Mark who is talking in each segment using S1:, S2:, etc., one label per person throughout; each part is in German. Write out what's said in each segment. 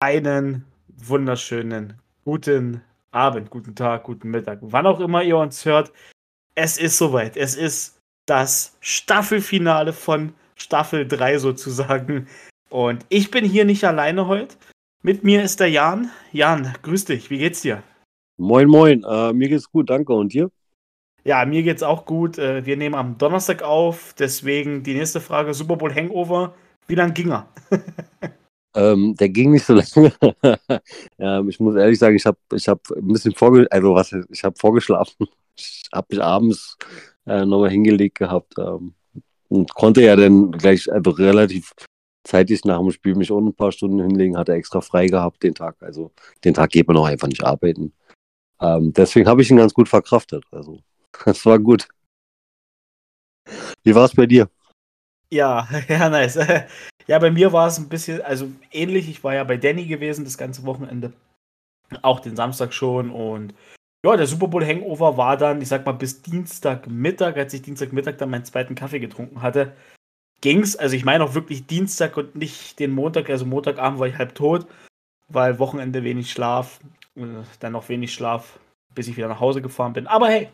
S1: einen wunderschönen guten Abend, guten Tag, guten Mittag, wann auch immer ihr uns hört. Es ist soweit. Es ist das Staffelfinale von Staffel 3 sozusagen. Und ich bin hier nicht alleine heute. Mit mir ist der Jan. Jan, grüß dich. Wie geht's dir?
S2: Moin, moin. Äh, mir geht's gut, danke. Und dir?
S1: Ja, mir geht's auch gut. Äh, wir nehmen am Donnerstag auf. Deswegen die nächste Frage: Super Bowl Hangover. Wie lang ging er?
S2: Ähm, der ging nicht so lange. ähm, ich muss ehrlich sagen, ich habe ich hab ein bisschen vorge also was, ich habe vorgeschlafen. Ich habe mich abends äh, nochmal hingelegt gehabt ähm, und konnte ja dann gleich also relativ zeitig nach dem Spiel mich auch ein paar Stunden hinlegen, hatte extra frei gehabt den Tag. Also den Tag geht man auch einfach nicht arbeiten. Ähm, deswegen habe ich ihn ganz gut verkraftet. Also das war gut. Wie war es bei dir?
S1: Ja, ja, nice. Ja, bei mir war es ein bisschen, also ähnlich. Ich war ja bei Danny gewesen das ganze Wochenende. Auch den Samstag schon. Und ja, der Super Bowl Hangover war dann, ich sag mal, bis Dienstagmittag, als ich Dienstagmittag dann meinen zweiten Kaffee getrunken hatte, ging's. Also ich meine auch wirklich Dienstag und nicht den Montag. Also Montagabend war ich halb tot, weil Wochenende wenig Schlaf, äh, dann noch wenig Schlaf, bis ich wieder nach Hause gefahren bin. Aber hey,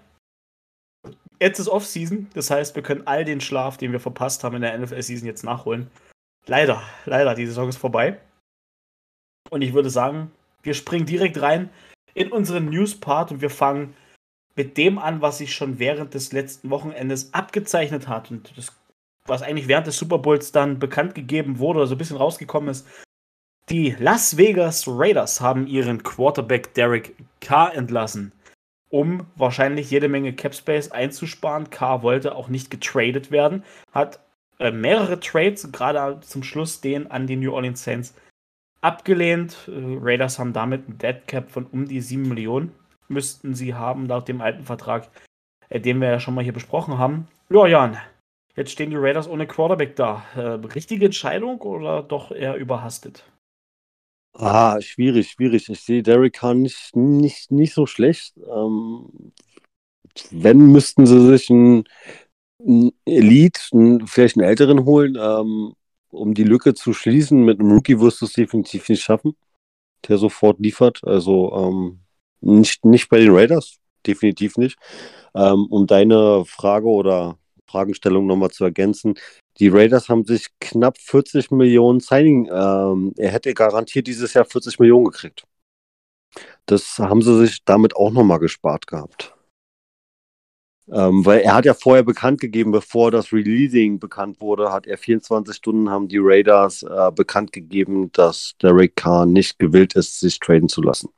S1: jetzt ist Off-Season. Das heißt, wir können all den Schlaf, den wir verpasst haben in der NFL-Season, jetzt nachholen. Leider, leider, die Saison ist vorbei. Und ich würde sagen, wir springen direkt rein in unseren News-Part und wir fangen mit dem an, was sich schon während des letzten Wochenendes abgezeichnet hat und das, was eigentlich während des Super Bowls dann bekannt gegeben wurde oder so ein bisschen rausgekommen ist. Die Las Vegas Raiders haben ihren Quarterback Derek Carr entlassen, um wahrscheinlich jede Menge Cap Space einzusparen. Carr wollte auch nicht getradet werden, hat äh, mehrere Trades, gerade zum Schluss den an die New Orleans Saints abgelehnt. Äh, Raiders haben damit ein Dead Cap von um die 7 Millionen, müssten sie haben, laut dem alten Vertrag, äh, den wir ja schon mal hier besprochen haben. Ja, Jan, jetzt stehen die Raiders ohne Quarterback da. Äh, richtige Entscheidung oder doch eher überhastet?
S2: Ah, schwierig, schwierig. Ich sehe Derek Carr nicht, nicht, nicht so schlecht. Ähm, wenn, müssten sie sich ein ein Elite, einen, vielleicht einen älteren holen, ähm, um die Lücke zu schließen. Mit einem Rookie wirst du es definitiv nicht schaffen, der sofort liefert. Also ähm, nicht, nicht bei den Raiders, definitiv nicht. Ähm, um deine Frage oder Fragestellung nochmal zu ergänzen, die Raiders haben sich knapp 40 Millionen Signing, ähm, er hätte garantiert dieses Jahr 40 Millionen gekriegt. Das haben sie sich damit auch nochmal gespart gehabt. Ähm, weil er hat ja vorher bekannt gegeben, bevor das Releasing bekannt wurde, hat er 24 Stunden haben die Raiders äh, bekannt gegeben, dass Derek Carr nicht gewillt ist, sich traden zu lassen.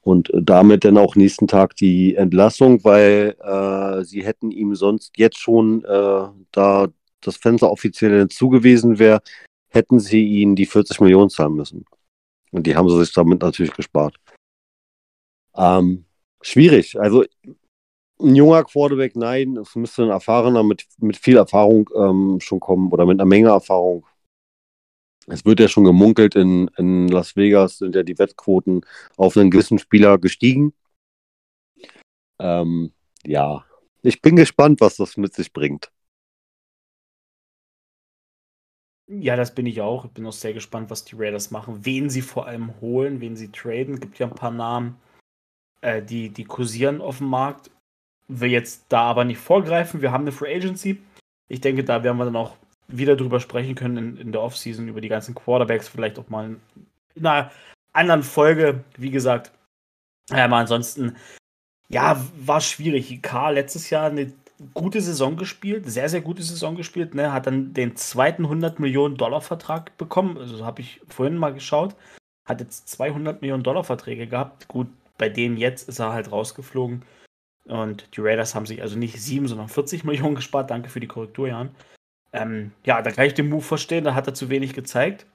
S2: Und damit dann auch nächsten Tag die Entlassung, weil äh, sie hätten ihm sonst jetzt schon, äh, da das Fenster offiziell zugewiesen wäre, hätten sie ihn die 40 Millionen zahlen müssen. Und die haben sie sich damit natürlich gespart. Ähm, schwierig. Also ein junger Quarterback, nein, es müsste ein erfahrener mit, mit viel Erfahrung ähm, schon kommen oder mit einer Menge Erfahrung. Es wird ja schon gemunkelt, in, in Las Vegas sind ja die Wettquoten auf einen gewissen Spieler gestiegen. Ähm, ja, ich bin gespannt, was das mit sich bringt.
S1: Ja, das bin ich auch. Ich bin auch sehr gespannt, was die Raiders machen, wen sie vor allem holen, wen sie traden. Es gibt ja ein paar Namen, äh, die, die kursieren auf dem Markt will jetzt da aber nicht vorgreifen. Wir haben eine Free Agency. Ich denke, da werden wir dann auch wieder drüber sprechen können in, in der Offseason, über die ganzen Quarterbacks, vielleicht auch mal in einer anderen Folge. Wie gesagt, aber ansonsten, ja, war schwierig. K letztes Jahr eine gute Saison gespielt, sehr, sehr gute Saison gespielt, ne? hat dann den zweiten 100 Millionen Dollar Vertrag bekommen, also habe ich vorhin mal geschaut, hat jetzt 200 Millionen Dollar Verträge gehabt. Gut, bei denen jetzt ist er halt rausgeflogen. Und die Raiders haben sich also nicht 7, sondern 40 Millionen gespart. Danke für die Korrektur, Jan. Ähm, ja, da kann ich den Move verstehen, da hat er zu wenig gezeigt.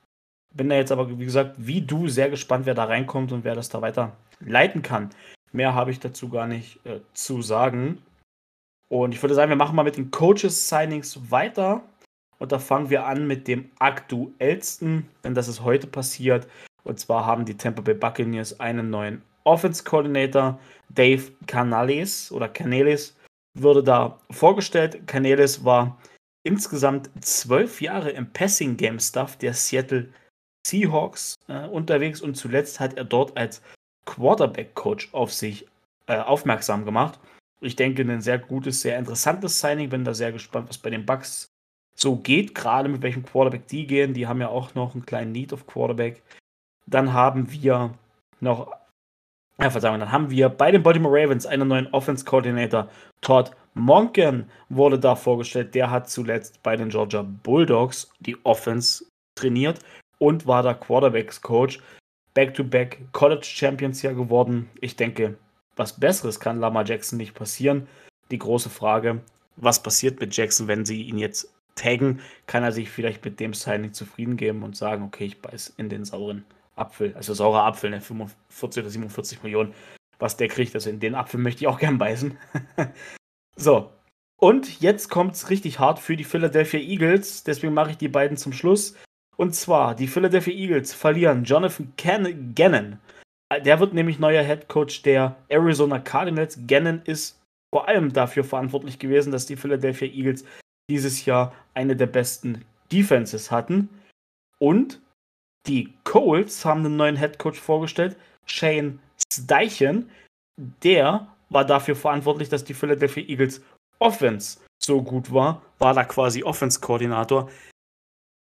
S1: Bin da jetzt aber, wie gesagt, wie du sehr gespannt, wer da reinkommt und wer das da weiter leiten kann. Mehr habe ich dazu gar nicht äh, zu sagen. Und ich würde sagen, wir machen mal mit den Coaches-Signings weiter. Und da fangen wir an mit dem aktuellsten, denn das ist heute passiert. Und zwar haben die Tampa Bay Buccaneers einen neuen Offense Coordinator Dave Canales oder Canales wurde da vorgestellt. Canales war insgesamt zwölf Jahre im Passing Game Staff der Seattle Seahawks äh, unterwegs und zuletzt hat er dort als Quarterback-Coach auf sich äh, aufmerksam gemacht. Ich denke, ein sehr gutes, sehr interessantes Signing. Bin da sehr gespannt, was bei den Bucks so geht, gerade mit welchem Quarterback die gehen. Die haben ja auch noch einen kleinen Need of Quarterback. Dann haben wir noch, ja, Verzeihung, dann haben wir bei den Baltimore Ravens einen neuen Offense Coordinator. Todd Monken wurde da vorgestellt. Der hat zuletzt bei den Georgia Bulldogs die Offense trainiert und war da Quarterbacks Coach. Back-to-back College Champions ja geworden. Ich denke, was Besseres kann Lamar Jackson nicht passieren. Die große Frage, was passiert mit Jackson, wenn sie ihn jetzt taggen? Kann er sich vielleicht mit dem Signing zufrieden geben und sagen, okay, ich beiß in den sauren Apfel, also saurer Apfel, ne, 45 oder 47 Millionen, was der kriegt, also in den Apfel möchte ich auch gern beißen. so, und jetzt kommt es richtig hart für die Philadelphia Eagles, deswegen mache ich die beiden zum Schluss. Und zwar, die Philadelphia Eagles verlieren Jonathan Gannon. Der wird nämlich neuer Head Coach der Arizona Cardinals. Gannon ist vor allem dafür verantwortlich gewesen, dass die Philadelphia Eagles dieses Jahr eine der besten Defenses hatten. Und die Colts haben einen neuen Head Coach vorgestellt, Shane Steichen. Der war dafür verantwortlich, dass die Philadelphia Eagles Offense so gut war, war da quasi Offense-Koordinator.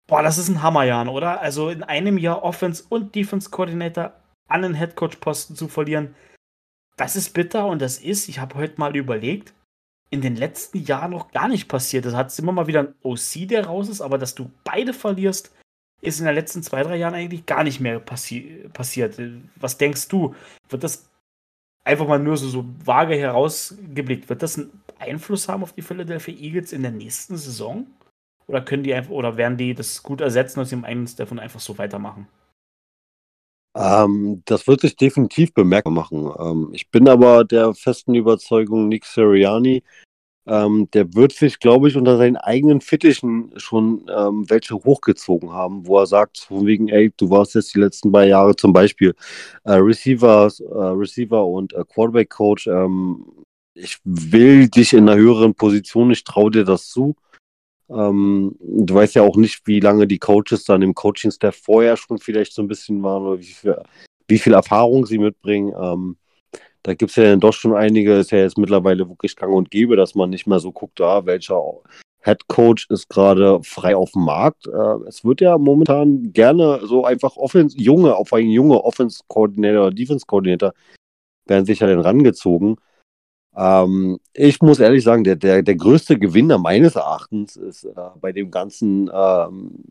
S1: Boah, das ist ein Hammerjahr, oder? Also in einem Jahr Offense- und Defense-Coordinator an den Headcoach-Posten zu verlieren, das ist bitter und das ist, ich habe heute mal überlegt, in den letzten Jahren noch gar nicht passiert. Das hat immer mal wieder ein OC, der raus ist, aber dass du beide verlierst, ist in den letzten zwei, drei Jahren eigentlich gar nicht mehr passi passiert. Was denkst du? Wird das einfach mal nur so, so vage herausgeblickt, wird das einen Einfluss haben auf die Philadelphia Eagles in der nächsten Saison? Oder können die einfach, oder werden die das gut ersetzen und sie im eigenen davon einfach so weitermachen?
S2: Ähm, das wird sich definitiv bemerkbar machen. Ähm, ich bin aber der festen Überzeugung, Nick Sirianni, ähm, der wird sich, glaube ich, unter seinen eigenen Fittichen schon ähm, welche hochgezogen haben, wo er sagt, von wegen, ey, du warst jetzt die letzten beiden Jahre zum Beispiel äh, Receiver, äh, Receiver und äh, Quarterback Coach. Ähm, ich will dich in einer höheren Position, ich traue dir das zu. Ähm, du weißt ja auch nicht, wie lange die Coaches dann im Coaching-Staff vorher schon vielleicht so ein bisschen waren oder wie viel, wie viel Erfahrung sie mitbringen. Ähm, da gibt es ja dann doch schon einige, ist ja jetzt mittlerweile wirklich gang und gäbe, dass man nicht mehr so guckt, ah, welcher Head Coach ist gerade frei auf dem Markt. Äh, es wird ja momentan gerne so einfach Offense, junge, auf einen junge Offense-Coordinator oder Defense-Coordinator werden sich ja dann rangezogen. Ähm, ich muss ehrlich sagen, der, der, der größte Gewinner meines Erachtens ist äh, bei dem Ganzen ähm,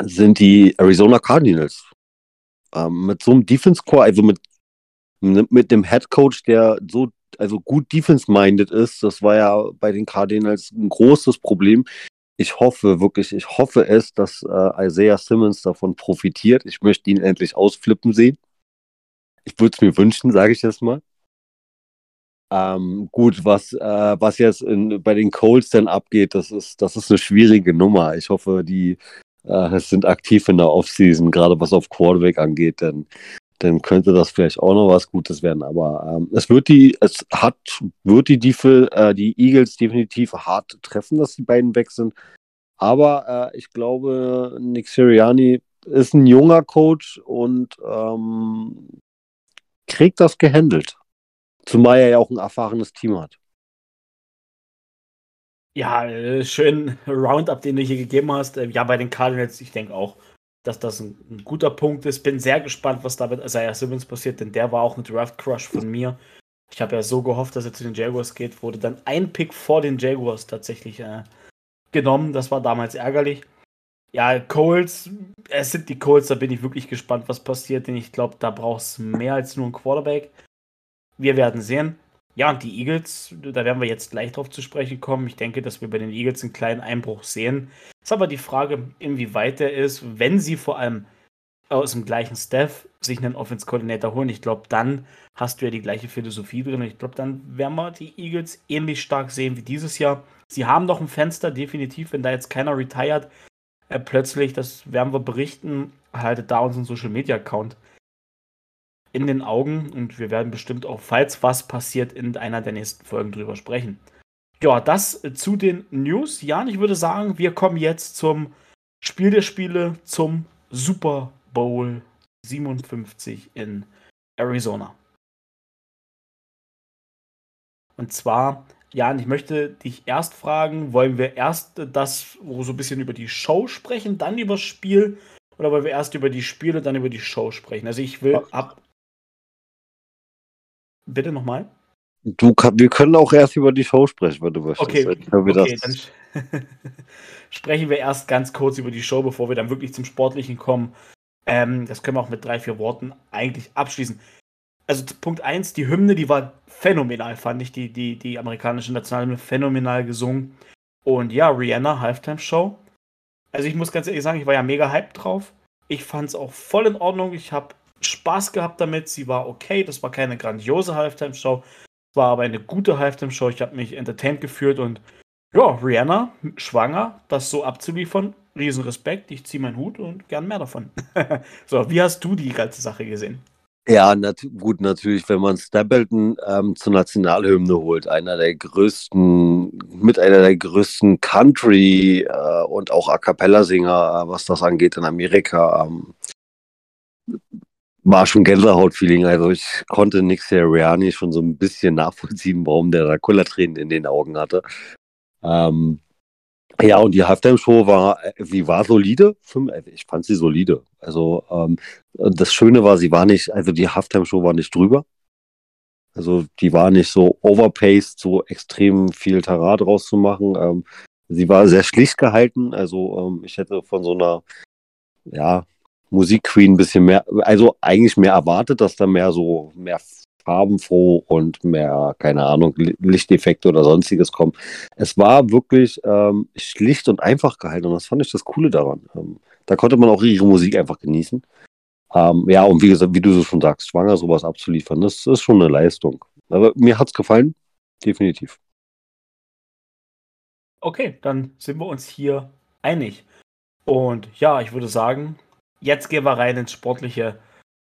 S2: sind die Arizona Cardinals. Ähm, mit so einem Defense Core, also mit, mit dem Head Coach, der so also gut defense-minded ist, das war ja bei den Cardinals ein großes Problem. Ich hoffe wirklich, ich hoffe es, dass äh, Isaiah Simmons davon profitiert. Ich möchte ihn endlich ausflippen sehen. Ich würde es mir wünschen, sage ich jetzt mal. Ähm, gut, was, äh, was jetzt in, bei den Colts denn abgeht, das ist, das ist eine schwierige Nummer. Ich hoffe, die äh, sind aktiv in der Offseason, gerade was auf Quarterback angeht, denn dann könnte das vielleicht auch noch was Gutes werden. Aber ähm, es wird die, es hat, wird die, die, äh, die Eagles definitiv hart treffen, dass die beiden weg sind. Aber äh, ich glaube, Nick Sirianni ist ein junger Coach und ähm, kriegt das gehandelt. Zumal er ja auch ein erfahrenes Team hat.
S1: Ja, äh, schön Roundup, den du hier gegeben hast. Äh, ja, bei den Cardinals, ich denke auch, dass das ein, ein, guter Punkt ist. Bin sehr gespannt, was da mit Isaiah Simmons passiert, denn der war auch ein Draft-Crush von mir. Ich habe ja so gehofft, dass er zu den Jaguars geht, wurde dann ein Pick vor den Jaguars tatsächlich äh, genommen. Das war damals ärgerlich. Ja, Colts, es sind die Colts, da bin ich wirklich gespannt, was passiert, denn ich glaube, da braucht es mehr als nur ein Quarterback. Wir werden sehen. Ja, und die Eagles, da werden wir jetzt gleich drauf zu sprechen kommen. Ich denke, dass wir bei den Eagles einen kleinen Einbruch sehen. Ist aber die Frage, inwieweit der ist, wenn sie vor allem aus dem gleichen Staff sich einen Offense-Koordinator holen. Ich glaube, dann hast du ja die gleiche Philosophie drin. Ich glaube, dann werden wir die Eagles ähnlich stark sehen wie dieses Jahr. Sie haben noch ein Fenster, definitiv, wenn da jetzt keiner retired. Äh, plötzlich, das werden wir berichten, haltet da unseren Social-Media-Account in den Augen und wir werden bestimmt auch, falls was passiert, in einer der nächsten Folgen drüber sprechen. Ja, das zu den News. Jan, ich würde sagen, wir kommen jetzt zum Spiel der Spiele, zum Super Bowl 57 in Arizona. Und zwar, Jan, ich möchte dich erst fragen, wollen wir erst das, wo so ein bisschen über die Show sprechen, dann über das Spiel? Oder wollen wir erst über die Spiele und dann über die Show sprechen? Also ich will ab. Bitte nochmal?
S2: Du, wir können auch erst über die Show sprechen, wenn du
S1: möchtest. Okay, okay dann sprechen wir erst ganz kurz über die Show, bevor wir dann wirklich zum Sportlichen kommen. Ähm, das können wir auch mit drei, vier Worten eigentlich abschließen. Also Punkt 1, die Hymne, die war phänomenal, fand ich, die, die, die amerikanische Nationalhymne phänomenal gesungen. Und ja, Rihanna, Halftime Show. Also ich muss ganz ehrlich sagen, ich war ja mega hyped drauf. Ich fand es auch voll in Ordnung. Ich habe Spaß gehabt damit. Sie war okay. Das war keine grandiose Halftime Show. Es war aber eine gute Halftime Show. Ich habe mich entertained gefühlt und ja, Rihanna, schwanger, das so abzuliefern, riesen Respekt. Ich ziehe meinen Hut und gern mehr davon. so, wie hast du die ganze Sache gesehen?
S2: Ja, nat gut, natürlich, wenn man Stapleton ähm, zur Nationalhymne holt, einer der größten, mit einer der größten Country- äh, und auch A Cappella-Sänger, äh, was das angeht in Amerika, ähm, war schon Gänsehaut-Feeling. Also ich konnte Nick Seriani schon so ein bisschen nachvollziehen, warum der da Kullertränen in den Augen hatte. Ähm, ja, und die Halftime-Show war, sie war solide. Ich fand sie solide. Also ähm, das Schöne war, sie war nicht, also die Halftime-Show war nicht drüber. Also die war nicht so overpaced, so extrem viel Tarat rauszumachen. Ähm, sie war sehr schlicht gehalten. Also ähm, ich hätte von so einer, ja, Musikqueen ein bisschen mehr, also eigentlich mehr erwartet, dass da mehr so, mehr farbenfroh und mehr, keine Ahnung, Lichteffekte oder sonstiges kommen. Es war wirklich ähm, schlicht und einfach gehalten und das fand ich das Coole daran. Ähm, da konnte man auch ihre Musik einfach genießen. Ähm, ja, und wie gesagt, wie du so schon sagst, schwanger sowas abzuliefern, das ist schon eine Leistung. Aber mir hat es gefallen, definitiv.
S1: Okay, dann sind wir uns hier einig. Und ja, ich würde sagen, jetzt gehen wir rein ins Sportliche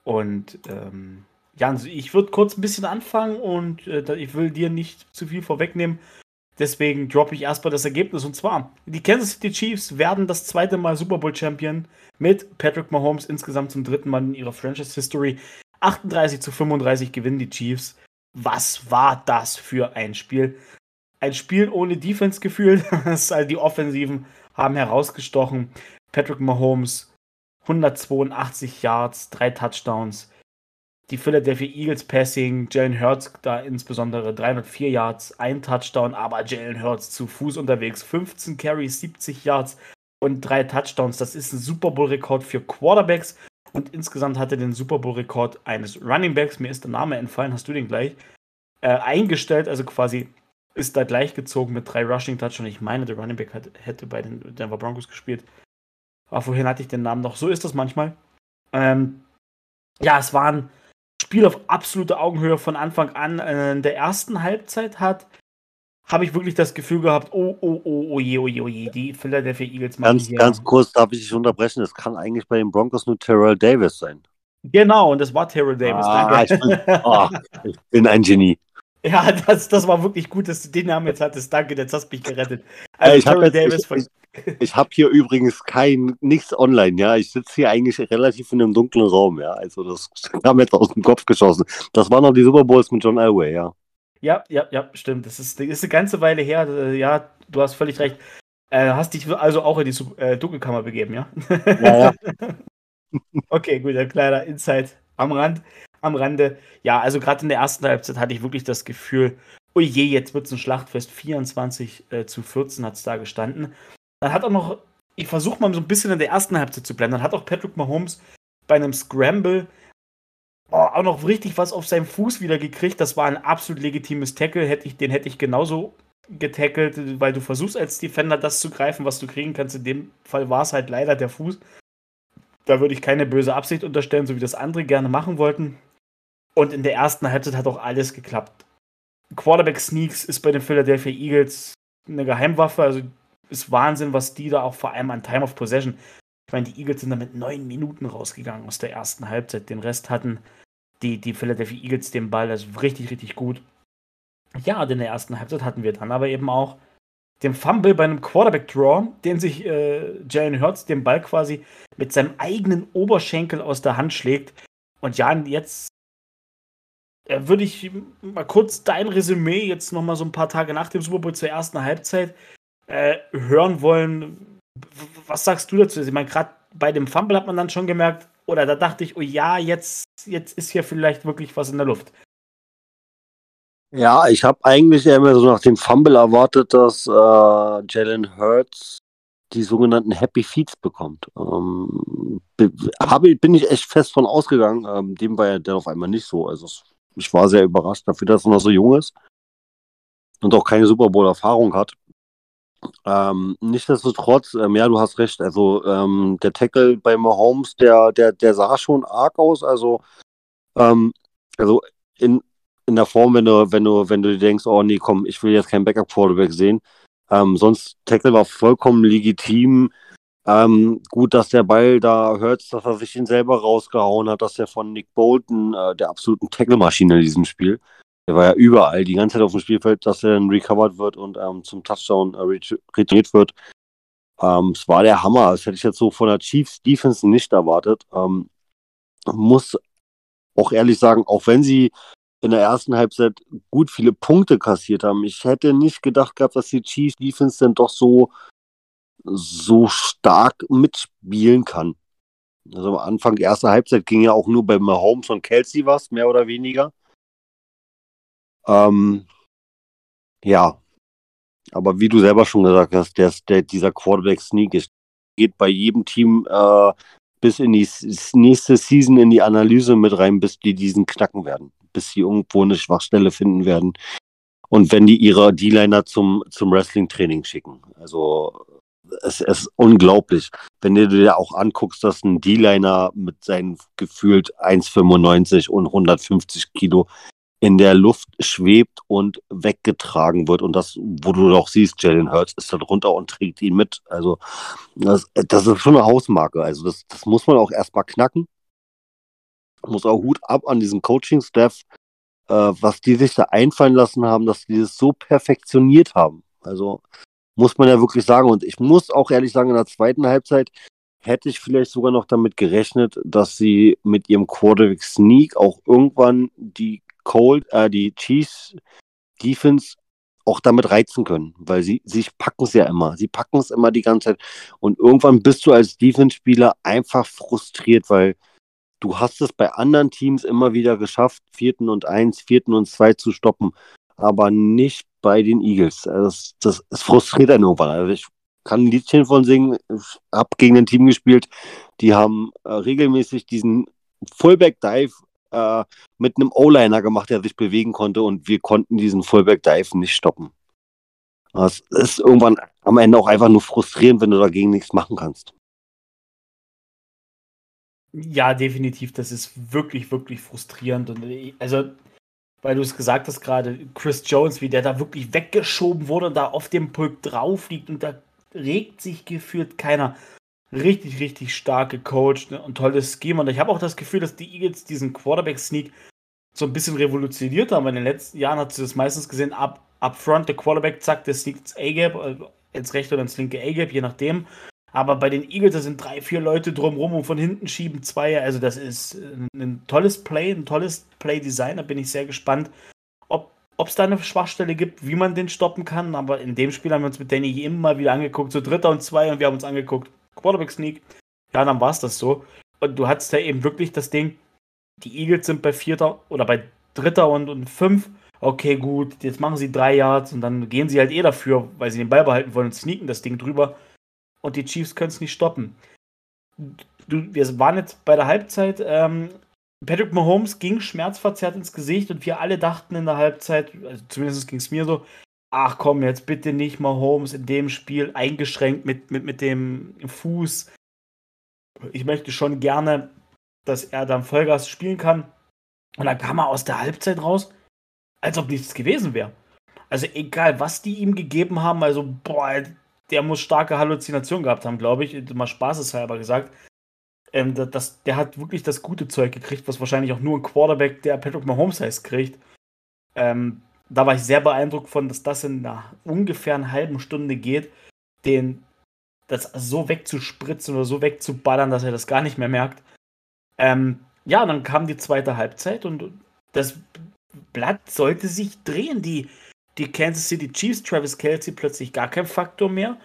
S1: und ähm, Jan, ich würde kurz ein bisschen anfangen und äh, ich will dir nicht zu viel vorwegnehmen. Deswegen droppe ich erstmal das Ergebnis. Und zwar, die Kansas City Chiefs werden das zweite Mal Super Bowl Champion mit Patrick Mahomes insgesamt zum dritten Mal in ihrer Franchise History. 38 zu 35 gewinnen die Chiefs. Was war das für ein Spiel? Ein Spiel ohne Defense-Gefühl. die Offensiven haben herausgestochen. Patrick Mahomes 182 Yards, drei Touchdowns die Philadelphia Eagles Passing, Jalen Hurts da insbesondere 304 Yards, ein Touchdown, aber Jalen Hurts zu Fuß unterwegs, 15 Carries, 70 Yards und drei Touchdowns. Das ist ein Super Bowl-Rekord für Quarterbacks und insgesamt hatte den Super Bowl-Rekord eines Running Backs, mir ist der Name entfallen, hast du den gleich, äh, eingestellt, also quasi ist da gleichgezogen mit drei Rushing Touchdowns. Ich meine, der Running Back hat, hätte bei den Denver Broncos gespielt. Aber vorhin hatte ich den Namen noch. So ist das manchmal. Ähm, ja, es waren Spiel auf absolute Augenhöhe von Anfang an. Äh, in der ersten Halbzeit hat, habe ich wirklich das Gefühl gehabt, oh, oh, oh, oh je, oh je, oh je, die Philadelphia Eagles
S2: machen Ganz, hier. ganz kurz darf ich dich unterbrechen, es kann eigentlich bei den Broncos nur Terrell Davis sein.
S1: Genau, und das war Terrell Davis.
S2: Ah, ich, bin, oh, ich bin ein Genie.
S1: Ja, das, das war wirklich gut, dass du den Namen jetzt hattest. Danke, jetzt hast du mich gerettet. Also
S2: ich habe ich, ich, ich hab hier übrigens kein nichts online, ja. Ich sitze hier eigentlich relativ in einem dunklen Raum, ja. Also das kam jetzt aus dem Kopf geschossen. Das waren noch die Super Bowls mit John Elway, ja.
S1: Ja, ja, ja, stimmt. Das ist, das ist eine ganze Weile her. Äh, ja, du hast völlig recht. Äh, hast dich also auch in die äh, Dunkelkammer begeben, ja? Ja, ja. okay, gut, ein kleiner Insight am Rand am Rande. Ja, also gerade in der ersten Halbzeit hatte ich wirklich das Gefühl, oh je, jetzt wird es ein Schlachtfest. 24 äh, zu 14 hat es da gestanden. Dann hat auch noch, ich versuche mal so ein bisschen in der ersten Halbzeit zu bleiben, dann hat auch Patrick Mahomes bei einem Scramble oh, auch noch richtig was auf seinem Fuß wieder gekriegt. Das war ein absolut legitimes Tackle. Hätte ich, den hätte ich genauso getackelt, weil du versuchst als Defender das zu greifen, was du kriegen kannst. In dem Fall war es halt leider der Fuß. Da würde ich keine böse Absicht unterstellen, so wie das andere gerne machen wollten. Und in der ersten Halbzeit hat auch alles geklappt. Quarterback Sneaks ist bei den Philadelphia Eagles eine Geheimwaffe. Also ist Wahnsinn, was die da auch vor allem an Time of Possession. Ich meine, die Eagles sind da mit neun Minuten rausgegangen aus der ersten Halbzeit. Den Rest hatten die, die Philadelphia Eagles den Ball. Also richtig, richtig gut. Ja, in der ersten Halbzeit hatten wir dann aber eben auch dem Fumble bei einem Quarterback-Draw, den sich äh, Jalen Hurts den Ball quasi mit seinem eigenen Oberschenkel aus der Hand schlägt. Und Jan, jetzt würde ich mal kurz dein Resümee jetzt noch mal so ein paar Tage nach dem Super Bowl zur ersten Halbzeit äh, hören wollen. Was sagst du dazu? Ich meine, gerade bei dem Fumble hat man dann schon gemerkt, oder da dachte ich, oh ja, jetzt, jetzt ist hier vielleicht wirklich was in der Luft.
S2: Ja, ich habe eigentlich eher so nach dem Fumble erwartet, dass äh, Jalen Hurts die sogenannten Happy Feeds bekommt. Ähm, bin ich echt fest von ausgegangen. Ähm, dem war ja dann auf einmal nicht so. Also ich war sehr überrascht dafür, dass er noch so jung ist und auch keine Super Bowl-Erfahrung hat. Ähm, nichtsdestotrotz, ähm, ja, du hast recht. Also ähm, der Tackle bei Mahomes, der, der, der sah schon arg aus. Also, ähm, also in, in der Form, wenn du, wenn du, wenn du denkst, oh nee, komm, ich will jetzt kein Backup-Quarterback sehen. Ähm, sonst Tackle war vollkommen legitim. Ähm, gut, dass der Ball da hört, dass er sich ihn selber rausgehauen hat, dass er von Nick Bolton, äh, der absoluten Tackle-Maschine in diesem Spiel, der war ja überall die ganze Zeit auf dem Spielfeld, dass er dann recovered wird und ähm, zum Touchdown äh, returniert wird. Ähm, es war der Hammer. Das hätte ich jetzt so von der Chiefs Defense nicht erwartet. Ähm, muss auch ehrlich sagen, auch wenn sie in der ersten Halbzeit gut viele Punkte kassiert haben, ich hätte nicht gedacht gehabt, dass die Chiefs Defense dann doch so so stark mitspielen kann. Also am Anfang der ersten Halbzeit ging ja auch nur bei Mahomes und Kelsey was, mehr oder weniger. Ähm, ja, aber wie du selber schon gesagt hast, der, der, dieser Quarterback-Sneak geht bei jedem Team äh, bis in die nächste Season in die Analyse mit rein, bis die diesen knacken werden, bis sie irgendwo eine Schwachstelle finden werden. Und wenn die ihre D-Liner zum, zum Wrestling-Training schicken. Also es, ist unglaublich. Wenn du dir auch anguckst, dass ein D-Liner mit seinen gefühlt 1,95 und 150 Kilo in der Luft schwebt und weggetragen wird. Und das, wo du doch siehst, Jalen Hurts ist da drunter und trägt ihn mit. Also, das, das ist schon eine Hausmarke. Also, das, das muss man auch erstmal knacken. Muss auch Hut ab an diesen Coaching-Staff, äh, was die sich da einfallen lassen haben, dass die das so perfektioniert haben. Also, muss man ja wirklich sagen. Und ich muss auch ehrlich sagen, in der zweiten Halbzeit hätte ich vielleicht sogar noch damit gerechnet, dass sie mit ihrem Quarterback Sneak auch irgendwann die Cold, äh, die Chiefs Defense auch damit reizen können, weil sie, sie packen es ja immer. Sie packen es immer die ganze Zeit. Und irgendwann bist du als Defense-Spieler einfach frustriert, weil du hast es bei anderen Teams immer wieder geschafft, vierten und eins, vierten und zwei zu stoppen, aber nicht bei den Eagles. Also das, das, das frustriert einen irgendwann. Also ich kann ein Liedchen von singen. Habe gegen ein Team gespielt, die haben äh, regelmäßig diesen Fullback-Dive äh, mit einem O-Liner gemacht, der sich bewegen konnte und wir konnten diesen Fullback-Dive nicht stoppen. Das ist irgendwann am Ende auch einfach nur frustrierend, wenn du dagegen nichts machen kannst.
S1: Ja, definitiv. Das ist wirklich, wirklich frustrierend. Und äh, also, weil du es gesagt hast gerade, Chris Jones, wie der da wirklich weggeschoben wurde und da auf dem Pulk drauf liegt und da regt sich gefühlt keiner richtig, richtig stark gecoacht ne, und tolles Scheme. Und ich habe auch das Gefühl, dass die Eagles diesen Quarterback-Sneak so ein bisschen revolutioniert haben. In den letzten Jahren hat sie das meistens gesehen, up, up front, der Quarterback, zack, der sneakt ins A-Gap, also ins rechte oder ins linke A-Gap, je nachdem. Aber bei den Eagles, da sind drei, vier Leute drumrum und von hinten schieben zwei. Also das ist ein tolles Play, ein tolles Play-Design. Da bin ich sehr gespannt, ob es da eine Schwachstelle gibt, wie man den stoppen kann. Aber in dem Spiel haben wir uns mit Danny immer wieder angeguckt, so Dritter und Zwei und wir haben uns angeguckt, Quarterback Sneak. Ja, dann war es das so. Und du hattest ja eben wirklich das Ding, die Eagles sind bei Vierter oder bei Dritter und, und Fünf. Okay, gut, jetzt machen sie drei Yards und dann gehen sie halt eh dafür, weil sie den Ball behalten wollen und sneaken das Ding drüber. Und die Chiefs können es nicht stoppen. Du, wir waren jetzt bei der Halbzeit. Ähm, Patrick Mahomes ging schmerzverzerrt ins Gesicht und wir alle dachten in der Halbzeit, also zumindest ging es mir so, ach komm, jetzt bitte nicht mal Holmes in dem Spiel eingeschränkt mit, mit, mit dem Fuß. Ich möchte schon gerne, dass er dann Vollgas spielen kann. Und dann kam er aus der Halbzeit raus, als ob nichts gewesen wäre. Also egal, was die ihm gegeben haben, also boah, der muss starke Halluzinationen gehabt haben, glaube ich, mal spaßeshalber gesagt. Ähm, das, der hat wirklich das gute Zeug gekriegt, was wahrscheinlich auch nur ein Quarterback, der Patrick Mahomes heißt, kriegt. Ähm, da war ich sehr beeindruckt von, dass das in einer ungefähr einer halben Stunde geht, den das so wegzuspritzen oder so wegzuballern, dass er das gar nicht mehr merkt. Ähm, ja, dann kam die zweite Halbzeit und das Blatt sollte sich drehen. Die, die Kansas City Chiefs, Travis Kelsey plötzlich gar kein Faktor mehr.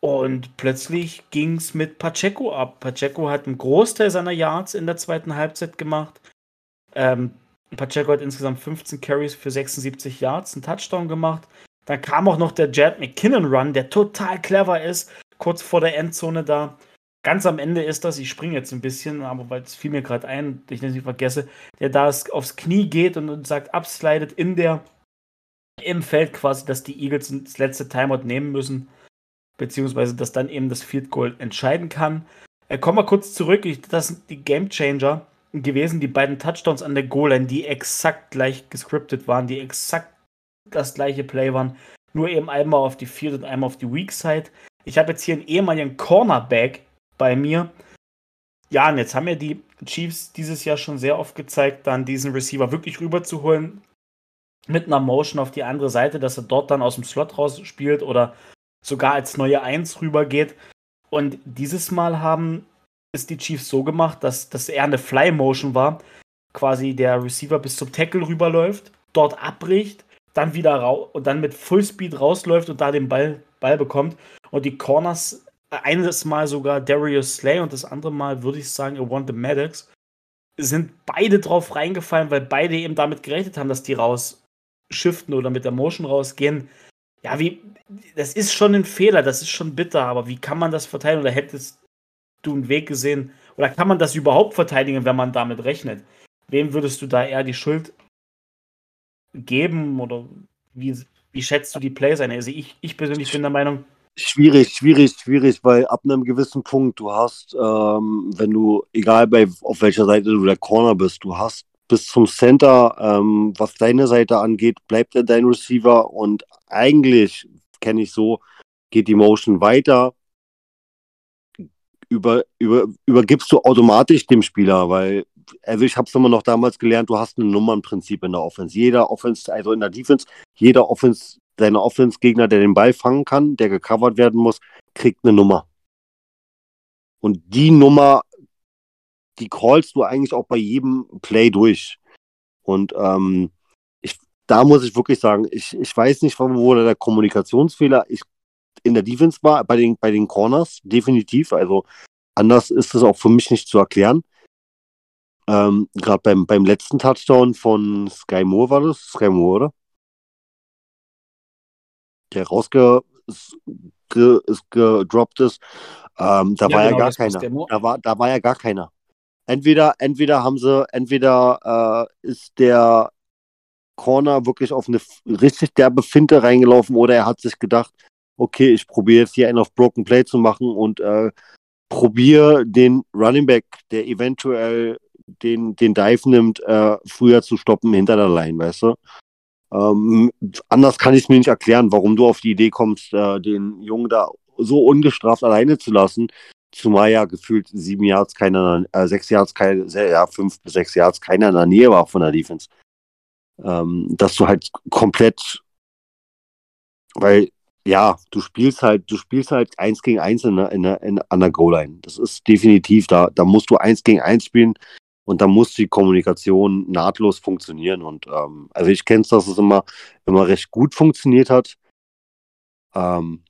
S1: Und plötzlich ging es mit Pacheco ab. Pacheco hat einen Großteil seiner Yards in der zweiten Halbzeit gemacht. Ähm, Pacheco hat insgesamt 15 Carries für 76 Yards, einen Touchdown gemacht. Dann kam auch noch der Jet McKinnon Run, der total clever ist, kurz vor der Endzone da. Ganz am Ende ist das, ich springe jetzt ein bisschen, aber weil es fiel mir gerade ein, ich nicht vergesse, der da aufs Knie geht und sagt, abslidet in der, im Feld quasi, dass die Eagles das letzte Timeout nehmen müssen, beziehungsweise dass dann eben das Field Goal entscheiden kann. Äh, kommen wir kurz zurück, ich, das sind die Game Changer gewesen, die beiden Touchdowns an der Goal-Line, die exakt gleich gescriptet waren, die exakt das gleiche Play waren, nur eben einmal auf die Field und einmal auf die Weak Side. Ich habe jetzt hier einen ehemaligen Cornerback bei mir. Ja, und jetzt haben ja die Chiefs dieses Jahr schon sehr oft gezeigt, dann diesen Receiver wirklich rüberzuholen mit einer Motion auf die andere Seite, dass er dort dann aus dem Slot raus spielt oder sogar als neue Eins rübergeht. Und dieses Mal haben ist die Chiefs so gemacht, dass das eher eine Fly-Motion war. Quasi der Receiver bis zum Tackle rüberläuft, dort abbricht, dann wieder raus und dann mit Fullspeed rausläuft und da den Ball, Ball bekommt. Und die Corners, eines Mal sogar Darius Slay und das andere Mal würde ich sagen, Awante Maddox, sind beide drauf reingefallen, weil beide eben damit gerechnet haben, dass die rausschiften oder mit der Motion rausgehen. Ja, wie, das ist schon ein Fehler, das ist schon bitter, aber wie kann man das verteilen? Oder hättest du einen Weg gesehen? Oder kann man das überhaupt verteidigen, wenn man damit rechnet? Wem würdest du da eher die Schuld geben? Oder wie, wie schätzt du die Plays ein? Also ich, ich persönlich bin der Meinung.
S2: Schwierig, schwierig, schwierig, weil ab einem gewissen Punkt, du hast, ähm, wenn du, egal bei auf welcher Seite du der Corner bist, du hast bis zum Center, ähm, was deine Seite angeht, bleibt er dein Receiver und eigentlich, kenne ich so, geht die Motion weiter über, über, übergibst du automatisch dem Spieler, weil, also ich habe es immer noch damals gelernt, du hast ein Nummernprinzip in der Offense. Jeder Offense, also in der Defense, jeder Offense, deine Offense-Gegner, der den Ball fangen kann, der gecovert werden muss, kriegt eine Nummer. Und die Nummer, die callst du eigentlich auch bei jedem Play durch. Und ähm, ich, da muss ich wirklich sagen, ich, ich weiß nicht, wo der Kommunikationsfehler ich, in der Defense war, bei den, bei den Corners, definitiv. Also anders ist es auch für mich nicht zu erklären. Ähm, Gerade beim, beim letzten Touchdown von Sky Moore war das, Sky Moore, oder? Der rausge ist, ge, ist gedroppt ist. Ähm, da ja, war genau, ja gar keiner. Da war, da war ja gar keiner. Entweder, entweder haben sie, entweder äh, ist der Corner wirklich auf eine richtig derbe Finte reingelaufen oder er hat sich gedacht, okay, ich probiere jetzt hier einen auf Broken Play zu machen und äh, probiere den Running Back, der eventuell den, den Dive nimmt, äh, früher zu stoppen hinter der Line, weißt du? Ähm, anders kann ich es mir nicht erklären, warum du auf die Idee kommst, äh, den Jungen da so ungestraft alleine zu lassen. Zumal ja gefühlt sieben Yards keiner, äh, sechs Yards, keine, ja, fünf bis sechs Yards keiner in der Nähe war von der Defense. Ähm, dass du halt komplett, weil ja, du spielst halt, du spielst halt eins gegen eins in, in, in, an der Goal-Line. Das ist definitiv, da, da musst du eins gegen eins spielen und da muss die Kommunikation nahtlos funktionieren. Und ähm, also ich kenne es, dass es immer, immer recht gut funktioniert hat. Ähm,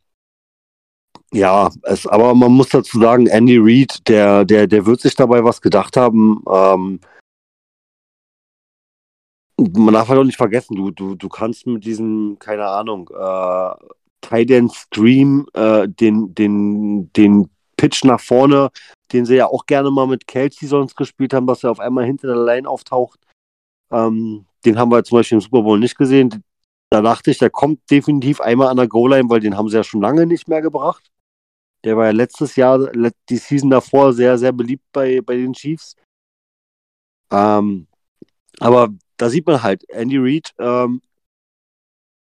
S2: ja, es, aber man muss dazu sagen, Andy Reid, der, der, der wird sich dabei was gedacht haben. Ähm, man darf halt auch nicht vergessen, du, du, du kannst mit diesem, keine Ahnung, äh, Tight Stream, äh, den, den, den Pitch nach vorne, den sie ja auch gerne mal mit Kelsey sonst gespielt haben, was er auf einmal hinter der Line auftaucht. Ähm, den haben wir zum Beispiel im Super Bowl nicht gesehen. Da dachte ich, der kommt definitiv einmal an der Goal-Line, weil den haben sie ja schon lange nicht mehr gebracht. Der war ja letztes Jahr, die Season davor, sehr, sehr beliebt bei, bei den Chiefs. Ähm, aber da sieht man halt, Andy Reid ähm,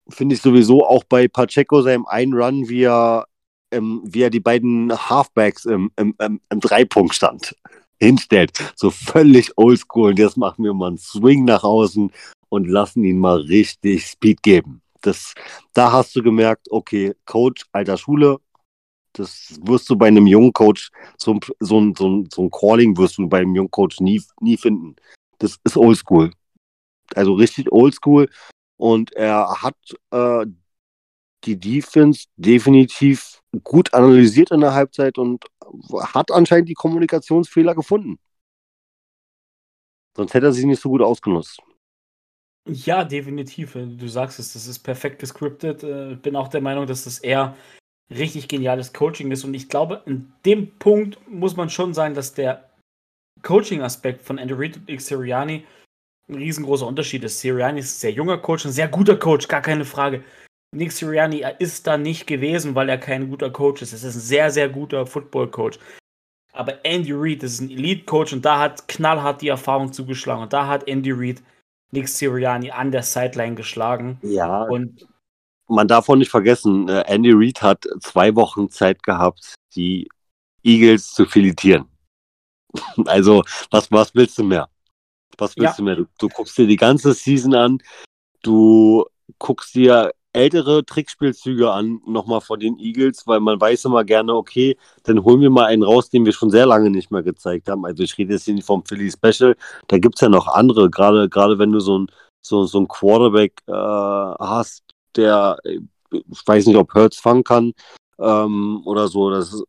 S2: finde ich sowieso auch bei Pacheco seinem einen Run, wie er, ähm, wie er die beiden Halfbacks im, im, im, im Dreipunktstand hinstellt. So völlig oldschool. Und jetzt machen wir mal einen Swing nach außen und lassen ihn mal richtig Speed geben. Das, da hast du gemerkt, okay, Coach alter Schule, das wirst du bei einem jungen Coach, so, so, so, so ein Calling wirst du bei einem jungen Coach nie, nie finden. Das ist oldschool. Also richtig oldschool. Und er hat äh, die Defense definitiv gut analysiert in der Halbzeit und hat anscheinend die Kommunikationsfehler gefunden. Sonst hätte er sich nicht so gut ausgenutzt.
S1: Ja, definitiv. Du sagst es, das ist perfekt gescriptet. Ich äh, bin auch der Meinung, dass das eher richtig geniales Coaching ist. Und ich glaube, in dem Punkt muss man schon sagen, dass der Coaching-Aspekt von Andrew Reid und Nick Sirianni ein riesengroßer Unterschied ist. Sirianni ist ein sehr junger Coach, ein sehr guter Coach, gar keine Frage. Nick Sirianni ist da nicht gewesen, weil er kein guter Coach ist. Es ist ein sehr, sehr guter Football-Coach. Aber Andy Reid ist ein Elite-Coach und da hat knallhart die Erfahrung zugeschlagen. Und da hat Andy Reid Nick Sirianni an der Sideline geschlagen.
S2: Ja. Und man darf auch nicht vergessen, äh, Andy Reid hat zwei Wochen Zeit gehabt, die Eagles zu filetieren. Also, was, was willst du mehr? Was willst ja. du mehr? Du, du, guckst dir die ganze Season an, du guckst dir ältere Trickspielzüge an, nochmal von den Eagles, weil man weiß immer gerne, okay, dann holen wir mal einen raus, den wir schon sehr lange nicht mehr gezeigt haben. Also ich rede jetzt hier nicht vom Philly Special, da gibt es ja noch andere, gerade, gerade wenn du so ein, so, so ein Quarterback äh, hast, der, ich weiß nicht, ob Hurts fangen kann ähm, oder so, das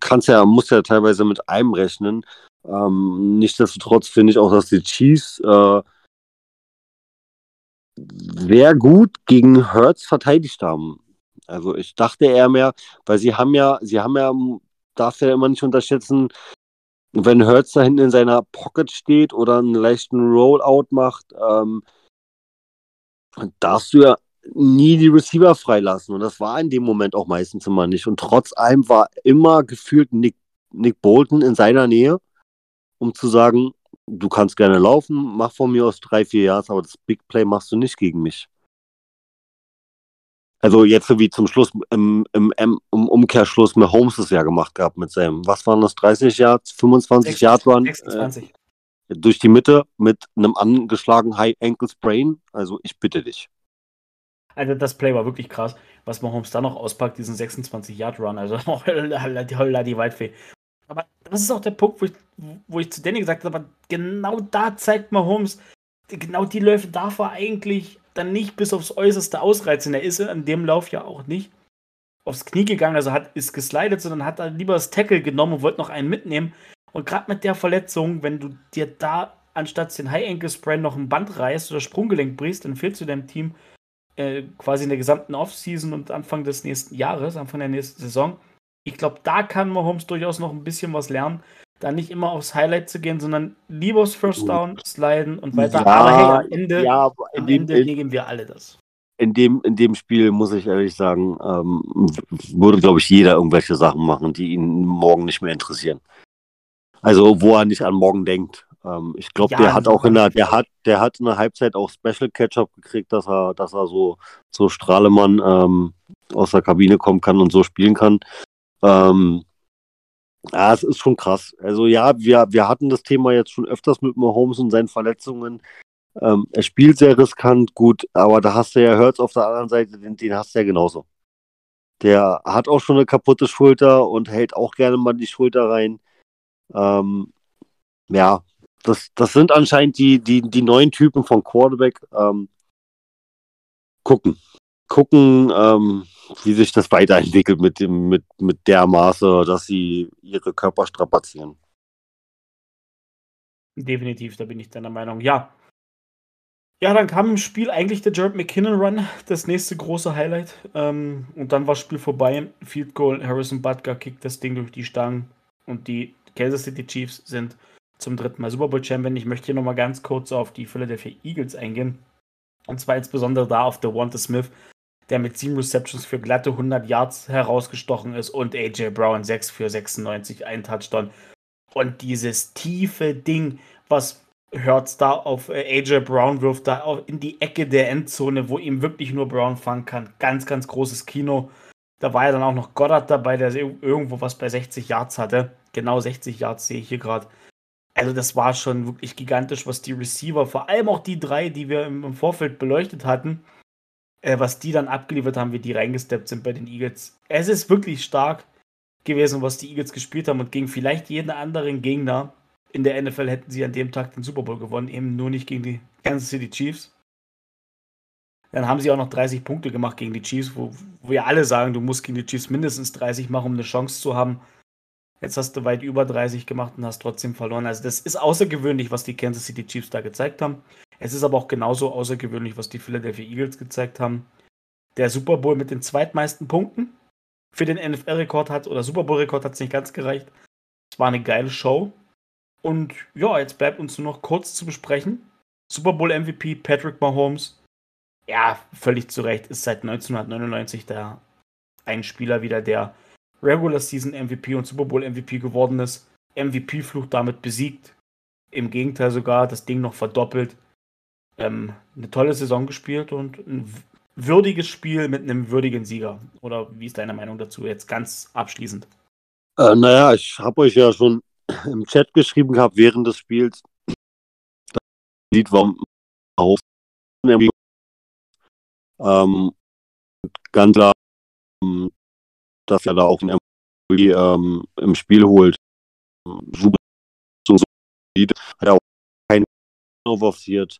S2: kannst ja, muss ja teilweise mit einem rechnen. Ähm, nichtsdestotrotz finde ich auch, dass die Chiefs äh, sehr gut gegen Hertz verteidigt haben. Also ich dachte eher mehr, weil sie haben ja, sie haben ja, darfst ja immer nicht unterschätzen, wenn Hertz da hinten in seiner Pocket steht oder einen leichten Rollout macht, ähm, darfst du ja nie die Receiver freilassen. Und das war in dem Moment auch meistens immer nicht. Und trotz allem war immer gefühlt Nick, Nick Bolton in seiner Nähe, um zu sagen, du kannst gerne laufen, mach von mir aus drei, vier Jahre, aber das Big Play machst du nicht gegen mich. Also jetzt so wie zum Schluss im, im, im, Umkehrschluss mit Holmes das ja gemacht gehabt mit seinem, was waren das, 30 Yards, 25 Yard Run? 26. Äh, durch die Mitte mit einem angeschlagenen High Ankle Sprain. Also ich bitte dich.
S1: Also das Play war wirklich krass, was Mahomes da noch auspackt, diesen 26 Yard Run. Also holla die, Waldfee. Aber das ist auch der Punkt, wo ich, wo ich zu Danny gesagt habe, aber genau da zeigt Mahomes, genau die Läufe darf er eigentlich dann nicht bis aufs Äußerste ausreizen. Er ist an dem Lauf ja auch nicht aufs Knie gegangen, also hat, ist geslidet, sondern hat er lieber das Tackle genommen und wollte noch einen mitnehmen. Und gerade mit der Verletzung, wenn du dir da anstatt den High Ankle Sprain noch ein Band reißt oder Sprunggelenk brichst, dann fehlt zu deinem Team äh, quasi in der gesamten Offseason und Anfang des nächsten Jahres, Anfang der nächsten Saison ich glaube, da kann Mahomes durchaus noch ein bisschen was lernen. Da nicht immer aufs Highlight zu gehen, sondern lieber aufs First Down, sliden und weiter. Ja, aber hey, am Ende, ja, am dem, Ende legen wir alle das.
S2: In dem, in dem Spiel, muss ich ehrlich sagen, ähm, würde, glaube ich, jeder irgendwelche Sachen machen, die ihn morgen nicht mehr interessieren. Also, wo er nicht an morgen denkt. Ähm, ich glaube, ja, der hat auch in der, der hat, der hat in der Halbzeit auch Special Catch-up gekriegt, dass er, dass er so, so Strahlemann ähm, aus der Kabine kommen kann und so spielen kann. Ähm, ja, es ist schon krass. Also ja, wir, wir hatten das Thema jetzt schon öfters mit Mahomes und seinen Verletzungen. Ähm, er spielt sehr riskant, gut, aber da hast du ja Hurts auf der anderen Seite, den, den hast du ja genauso. Der hat auch schon eine kaputte Schulter und hält auch gerne mal die Schulter rein. Ähm, ja, das, das sind anscheinend die, die, die neuen Typen von Quarterback. Ähm, gucken. Gucken, ähm, wie sich das weiterentwickelt mit, dem, mit, mit der Maße, dass sie ihre Körper strapazieren.
S1: Definitiv, da bin ich deiner Meinung. Ja. Ja, dann kam im Spiel eigentlich der Jared McKinnon Run, das nächste große Highlight. Ähm, und dann war das Spiel vorbei. Field Goal, Harrison Butker kickt das Ding durch die Stangen. Und die Kansas City Chiefs sind zum dritten Mal Super Bowl Champion. Ich möchte hier nochmal ganz kurz auf die Philadelphia Eagles eingehen. Und zwar insbesondere da auf der Wanda Smith, der mit sieben Receptions für glatte 100 Yards herausgestochen ist und AJ Brown 6 für 96, ein Touchdown. Und dieses tiefe Ding, was Hurts da auf äh, AJ Brown wirft, da auch in die Ecke der Endzone, wo ihm wirklich nur Brown fangen kann. Ganz, ganz großes Kino. Da war ja dann auch noch Goddard dabei, der irgendwo was bei 60 Yards hatte. Genau 60 Yards sehe ich hier gerade. Also das war schon wirklich gigantisch, was die Receiver, vor allem auch die drei, die wir im Vorfeld beleuchtet hatten, äh, was die dann abgeliefert haben, wie die reingesteppt sind bei den Eagles. Es ist wirklich stark gewesen, was die Eagles gespielt haben und gegen vielleicht jeden anderen Gegner in der NFL hätten sie an dem Tag den Super Bowl gewonnen, eben nur nicht gegen die Kansas City Chiefs. Dann haben sie auch noch 30 Punkte gemacht gegen die Chiefs, wo, wo ja alle sagen, du musst gegen die Chiefs mindestens 30 machen, um eine Chance zu haben. Jetzt hast du weit über 30 gemacht und hast trotzdem verloren. Also das ist außergewöhnlich, was die Kansas City Chiefs da gezeigt haben. Es ist aber auch genauso außergewöhnlich, was die Philadelphia Eagles gezeigt haben. Der Super Bowl mit den zweitmeisten Punkten für den NFL-Rekord hat, oder Super Bowl-Rekord hat es nicht ganz gereicht. Es war eine geile Show. Und ja, jetzt bleibt uns nur noch kurz zu besprechen. Super Bowl MVP Patrick Mahomes ja, völlig zu Recht, ist seit 1999 der ein Spieler wieder, der Regular Season MVP und Super Bowl MVP geworden ist. MVP-Fluch damit besiegt. Im Gegenteil sogar das Ding noch verdoppelt. Ähm, eine tolle Saison gespielt und ein würdiges Spiel mit einem würdigen Sieger. Oder wie ist deine Meinung dazu jetzt ganz abschließend?
S2: Äh, naja, ich habe euch ja schon im Chat geschrieben gehabt während des Spiels. Das Lied war auf ähm, ganz klar, ähm, dass er da auch ein MVP ähm, im Spiel holt. Super so sieht, hat er auch keinen forciert.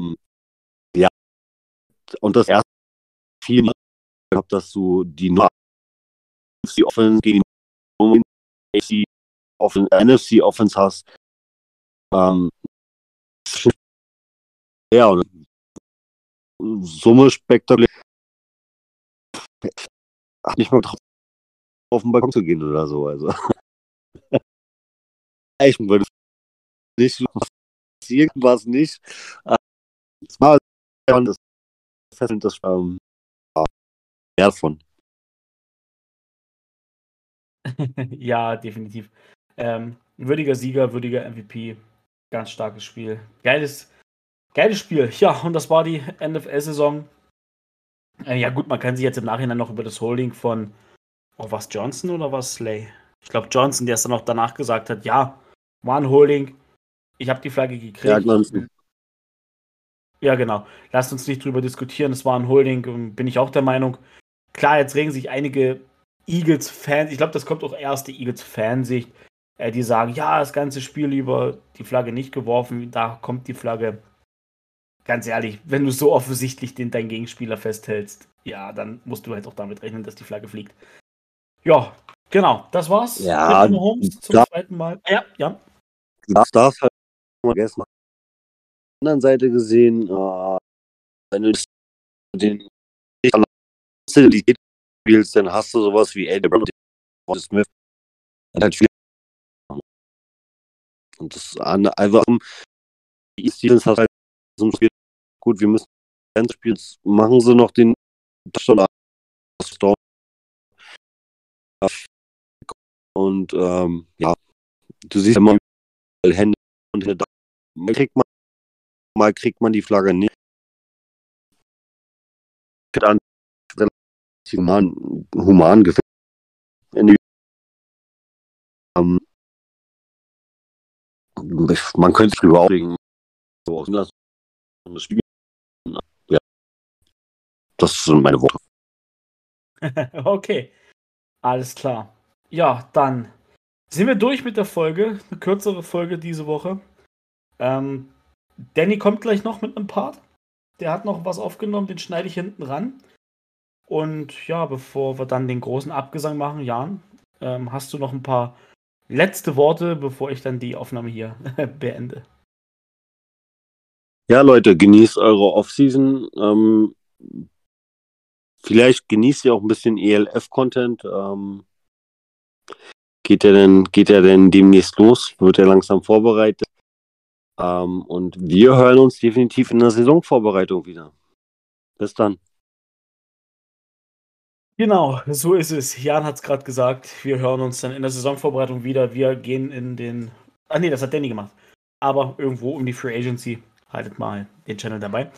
S2: Ähm, ja, und das erste viel gehabt, dass du die NFC Offense gegen die NFC Offense hast. Ähm, ja, und Summe spektakulär. Hat nicht mal drauf, auf den Balkon zu gehen oder so. Also. ich würde nicht irgendwas nicht. Es war das fesselnd das ähm, mehr davon.
S1: ja, definitiv. Ähm, würdiger Sieger, würdiger MVP. Ganz starkes Spiel. Geiles, Geiles Spiel. Ja, und das war die NFL-Saison. Äh, ja, gut, man kann sich jetzt im Nachhinein noch über das Holding von, oh, was Johnson oder was Slay? Ich glaube Johnson, der es dann auch danach gesagt hat, ja, war ein Holding. Ich habe die Flagge gekriegt. Ja, Johnson. Ja, genau. Lasst uns nicht drüber diskutieren. Es war ein Holding, bin ich auch der Meinung. Klar, jetzt regen sich einige Eagles-Fans, ich glaube, das kommt auch erst die Eagles-Fansicht, äh, die sagen, ja, das ganze Spiel über die Flagge nicht geworfen, da kommt die Flagge ganz ehrlich, wenn du so offensichtlich den, deinen Gegenspieler festhältst, ja, dann musst du halt auch damit rechnen, dass die Flagge fliegt. Ja, genau, das war's.
S2: Ja,
S1: Holmes zum da, zweiten Mal. Ja, ja.
S2: Das darfst halt vergessen. Auf der anderen Seite gesehen, äh, wenn du den Stabilität spielst, dann hast du sowas wie Eddie Brown und Smith. Und das einfach die Stevens hat halt so ein Spiel gut, wir müssen Spiel machen sie noch den Touchdown und ähm, ja, du siehst immer Hände und mal kriegt man mal kriegt man die Flagge nicht. Dann human, human gefällt. Ähm, man könnte sich drüber aufregen, so auslassen, das Spiel das sind meine Worte.
S1: okay. Alles klar. Ja, dann sind wir durch mit der Folge. Eine kürzere Folge diese Woche. Ähm, Danny kommt gleich noch mit einem Part. Der hat noch was aufgenommen, den schneide ich hinten ran. Und ja, bevor wir dann den großen Abgesang machen, Jan, ähm, hast du noch ein paar letzte Worte, bevor ich dann die Aufnahme hier beende?
S2: Ja, Leute, genießt eure Offseason. Ähm, Vielleicht genießt ihr auch ein bisschen ELF-Content. Ähm, geht er denn, geht er denn demnächst los? Wird er langsam vorbereitet? Ähm, und wir hören uns definitiv in der Saisonvorbereitung wieder. Bis dann.
S1: Genau, so ist es. Jan hat es gerade gesagt. Wir hören uns dann in der Saisonvorbereitung wieder. Wir gehen in den. Ah, nee, das hat Danny gemacht. Aber irgendwo um die Free Agency. Haltet mal den Channel dabei.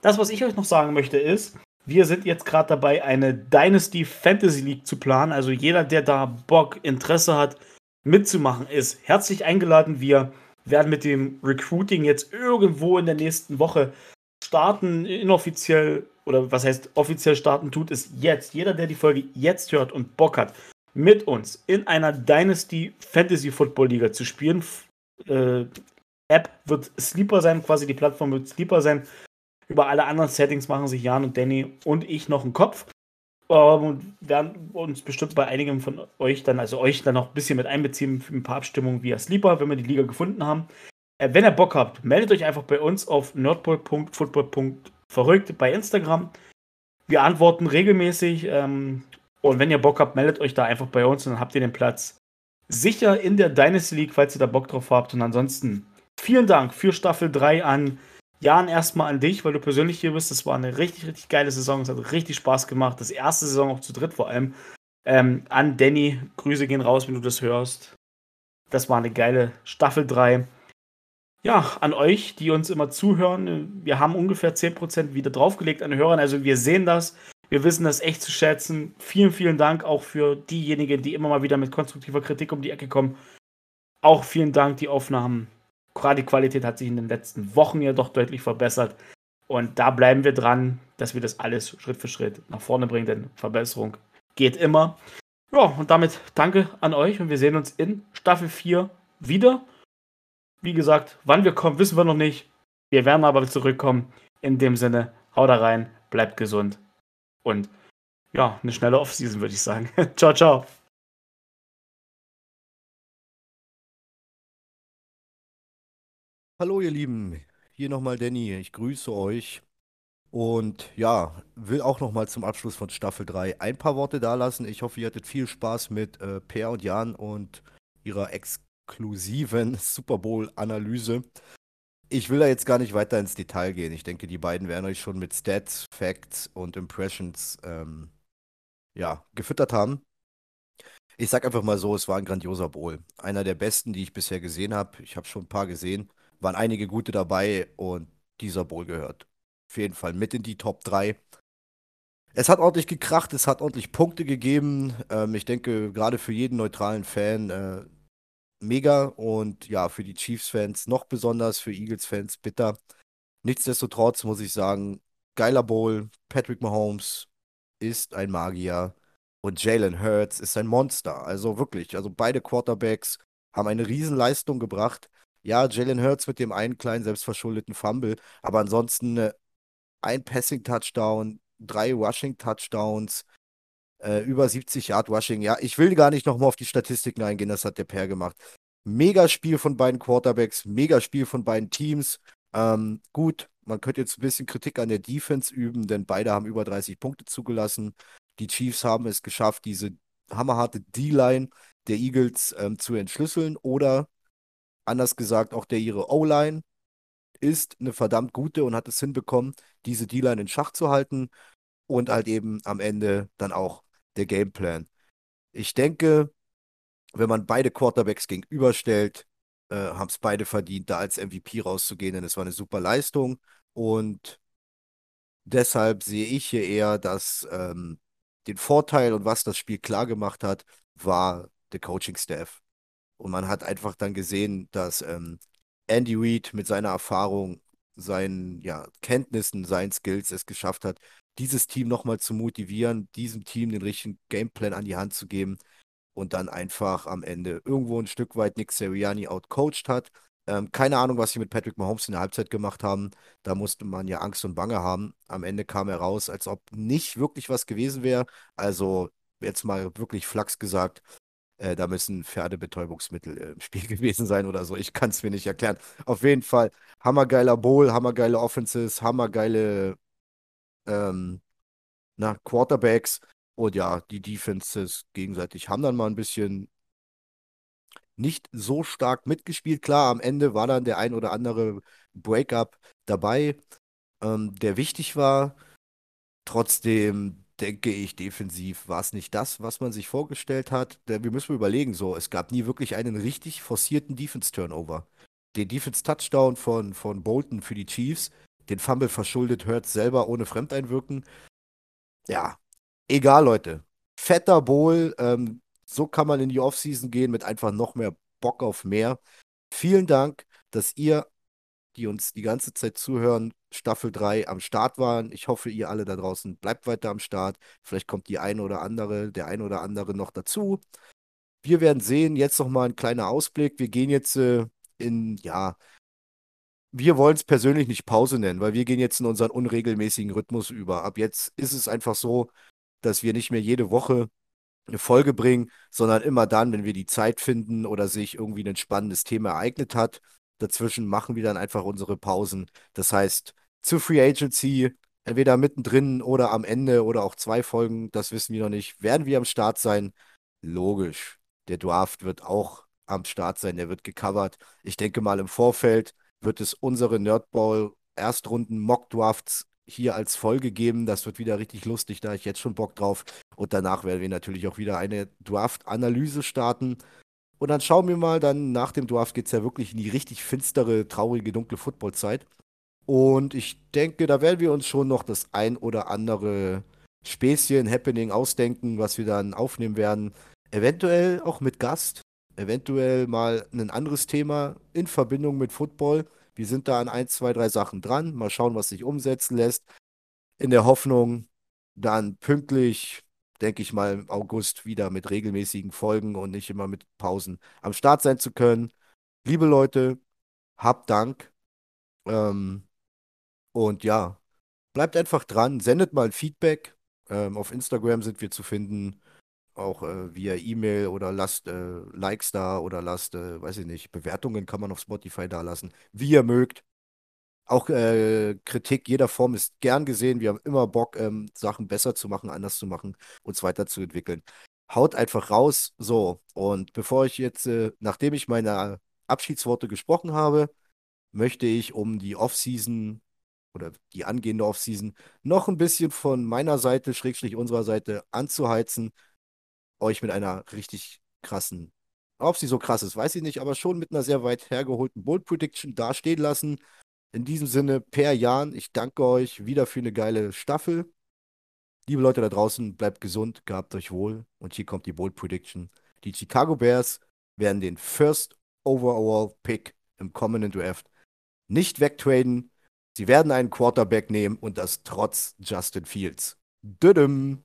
S1: Das, was ich euch noch sagen möchte, ist, wir sind jetzt gerade dabei, eine Dynasty Fantasy League zu planen. Also jeder, der da Bock, Interesse hat, mitzumachen ist, herzlich eingeladen. Wir werden mit dem Recruiting jetzt irgendwo in der nächsten Woche starten, inoffiziell oder was heißt offiziell starten tut, ist jetzt. Jeder, der die Folge jetzt hört und Bock hat, mit uns in einer Dynasty Fantasy Football Liga zu spielen. Äh, App wird Sleeper sein, quasi die Plattform wird Sleeper sein. Über alle anderen Settings machen sich Jan und Danny und ich noch einen Kopf. Ähm, und werden uns bestimmt bei einigen von euch dann, also euch dann noch ein bisschen mit einbeziehen für ein paar Abstimmungen via Sleeper, wenn wir die Liga gefunden haben. Äh, wenn ihr Bock habt, meldet euch einfach bei uns auf nerdball.football.verrückt bei Instagram. Wir antworten regelmäßig. Ähm, und wenn ihr Bock habt, meldet euch da einfach bei uns und dann habt ihr den Platz sicher in der Dynasty League, falls ihr da Bock drauf habt. Und ansonsten vielen Dank für Staffel 3 an Jan erstmal an dich, weil du persönlich hier bist. Das war eine richtig, richtig geile Saison. Es hat richtig Spaß gemacht. Das erste Saison auch zu dritt vor allem. Ähm, an Danny, Grüße gehen raus, wenn du das hörst. Das war eine geile Staffel 3. Ja, an euch, die uns immer zuhören. Wir haben ungefähr 10% wieder draufgelegt an Hörern. Also wir sehen das. Wir wissen das echt zu schätzen. Vielen, vielen Dank auch für diejenigen, die immer mal wieder mit konstruktiver Kritik um die Ecke kommen. Auch vielen Dank, die Aufnahmen die Qualität hat sich in den letzten Wochen ja doch deutlich verbessert. Und da bleiben wir dran, dass wir das alles Schritt für Schritt nach vorne bringen, denn Verbesserung geht immer. Ja, und damit danke an euch und wir sehen uns in Staffel 4 wieder. Wie gesagt, wann wir kommen, wissen wir noch nicht. Wir werden aber zurückkommen. In dem Sinne, haut da rein, bleibt gesund und ja, eine schnelle Offseason, würde ich sagen. ciao, ciao.
S3: Hallo ihr Lieben, hier nochmal Danny, ich grüße euch und ja, will auch nochmal zum Abschluss von Staffel 3 ein paar Worte dalassen. Ich hoffe, ihr hattet viel Spaß mit äh, Per und Jan und ihrer exklusiven Super Bowl-Analyse. Ich will da jetzt gar nicht weiter ins Detail gehen. Ich denke, die beiden werden euch schon mit Stats, Facts und Impressions ähm, ja, gefüttert haben. Ich sag einfach mal so, es war ein grandioser Bowl. Einer der besten, die ich bisher gesehen habe. Ich habe schon ein paar gesehen waren einige gute dabei und dieser Bowl gehört auf jeden Fall mit in die Top 3. Es hat ordentlich gekracht, es hat ordentlich Punkte gegeben. Ähm, ich denke, gerade für jeden neutralen Fan äh, mega und ja, für die Chiefs-Fans noch besonders, für Eagles-Fans bitter. Nichtsdestotrotz muss ich sagen, geiler Bowl. Patrick Mahomes ist ein Magier und Jalen Hurts ist ein Monster. Also wirklich, also beide Quarterbacks haben eine Riesenleistung gebracht. Ja, Jalen Hurts mit dem einen kleinen selbstverschuldeten Fumble, aber ansonsten äh, ein Passing-Touchdown, drei Rushing-Touchdowns, äh, über 70 Yard Rushing. Ja, ich will gar nicht nochmal auf die Statistiken eingehen, das hat der Per gemacht. Mega Spiel von beiden Quarterbacks, mega Spiel von beiden Teams. Ähm, gut, man könnte jetzt ein bisschen Kritik an der Defense üben, denn beide haben über 30 Punkte zugelassen. Die Chiefs haben es geschafft, diese hammerharte D-Line der Eagles ähm, zu entschlüsseln oder Anders gesagt, auch der ihre O-Line ist eine verdammt gute und hat es hinbekommen, diese D-Line in Schach zu halten und halt eben am Ende dann auch der Gameplan. Ich denke, wenn man beide Quarterbacks gegenüberstellt, äh, haben es beide verdient, da als MVP rauszugehen, denn es war eine super Leistung und deshalb sehe ich hier eher, dass ähm, den Vorteil und was das Spiel klar gemacht hat, war der Coaching-Staff. Und man hat einfach dann gesehen, dass ähm, Andy Reid mit seiner Erfahrung, seinen ja, Kenntnissen, seinen Skills es geschafft hat, dieses Team nochmal zu motivieren, diesem Team den richtigen Gameplan an die Hand zu geben und dann einfach am Ende irgendwo ein Stück weit Nick Seriani outcoached hat. Ähm, keine Ahnung, was sie mit Patrick Mahomes in der Halbzeit gemacht haben. Da musste man ja Angst und Bange haben. Am Ende kam er raus, als ob nicht wirklich was gewesen wäre. Also jetzt mal wirklich Flachs gesagt, äh, da müssen Pferdebetäubungsmittel äh, im Spiel gewesen sein oder so. Ich kann es mir nicht erklären. Auf jeden Fall hammergeiler Bowl, hammergeile Offenses, hammergeile ähm, na, Quarterbacks. Und ja, die Defenses gegenseitig haben dann mal ein bisschen nicht so stark mitgespielt. Klar, am Ende war dann der ein oder andere Breakup dabei, ähm, der wichtig war. Trotzdem denke ich, defensiv war es nicht das, was man sich vorgestellt hat. Denn wir müssen überlegen, so, es gab nie wirklich einen richtig forcierten Defense-Turnover. Den Defense-Touchdown von, von Bolton für die Chiefs, den Fumble verschuldet Hurts selber ohne Fremdeinwirken. Ja, egal, Leute. Fetter Bowl, ähm, So kann man in die Offseason gehen mit einfach noch mehr Bock auf mehr. Vielen Dank, dass ihr, die uns die ganze Zeit zuhören, Staffel 3 am Start waren. Ich hoffe, ihr alle da draußen bleibt weiter am Start. Vielleicht kommt die eine oder andere, der eine oder andere noch dazu. Wir werden sehen. Jetzt noch mal ein kleiner Ausblick. Wir gehen jetzt äh, in, ja, wir wollen es persönlich nicht Pause nennen, weil wir gehen jetzt in unseren unregelmäßigen Rhythmus über. Ab jetzt ist es einfach so, dass wir nicht mehr jede Woche eine Folge bringen, sondern immer dann, wenn wir die Zeit finden oder sich irgendwie ein spannendes Thema ereignet hat. Dazwischen machen wir dann einfach unsere Pausen. Das heißt, zu Free Agency, entweder mittendrin oder am Ende oder auch zwei Folgen, das wissen wir noch nicht, werden wir am Start sein. Logisch, der Draft wird auch am Start sein, der wird gecovert. Ich denke mal, im Vorfeld wird es unsere Nerdball Erstrunden Mock Drafts hier als Folge geben. Das wird wieder richtig lustig, da ich jetzt schon Bock drauf. Und danach werden wir natürlich auch wieder eine Draft-Analyse starten. Und dann schauen wir mal, dann nach dem Draft geht es ja wirklich in die richtig finstere, traurige, dunkle Football-Zeit. Und ich denke, da werden wir uns schon noch das ein oder andere Späßchen, Happening ausdenken, was wir dann aufnehmen werden. Eventuell auch mit Gast, eventuell mal ein anderes Thema in Verbindung mit Football. Wir sind da an ein, zwei, drei Sachen dran. Mal schauen, was sich umsetzen lässt. In der Hoffnung, dann pünktlich, denke ich mal, im August wieder mit regelmäßigen Folgen und nicht immer mit Pausen am Start sein zu können. Liebe Leute, habt Dank. Ähm, und ja, bleibt einfach dran, sendet mal Feedback. Ähm, auf Instagram sind wir zu finden auch äh, via E-Mail oder lasst äh, Likes da oder lasst, äh, weiß ich nicht, Bewertungen kann man auf Spotify da lassen, wie ihr mögt. Auch äh, Kritik jeder Form ist gern gesehen. Wir haben immer Bock, ähm, Sachen besser zu machen, anders zu machen, uns weiterzuentwickeln. Haut einfach raus. So, und bevor ich jetzt, äh, nachdem ich meine Abschiedsworte gesprochen habe, möchte ich um die Offseason oder die angehende Offseason noch ein bisschen von meiner Seite, Schrägstrich unserer Seite anzuheizen euch mit einer richtig krassen, ob sie so krass ist, weiß ich nicht, aber schon mit einer sehr weit hergeholten Bold Prediction dastehen lassen. In diesem Sinne, per Jan, ich danke euch wieder für eine geile Staffel. Liebe Leute da draußen, bleibt gesund, gehabt euch wohl. Und hier kommt die Bold Prediction. Die Chicago Bears werden den First Overall Pick im kommenden Draft nicht wegtraden. Sie werden einen Quarterback nehmen und das trotz Justin Fields. Düdüm.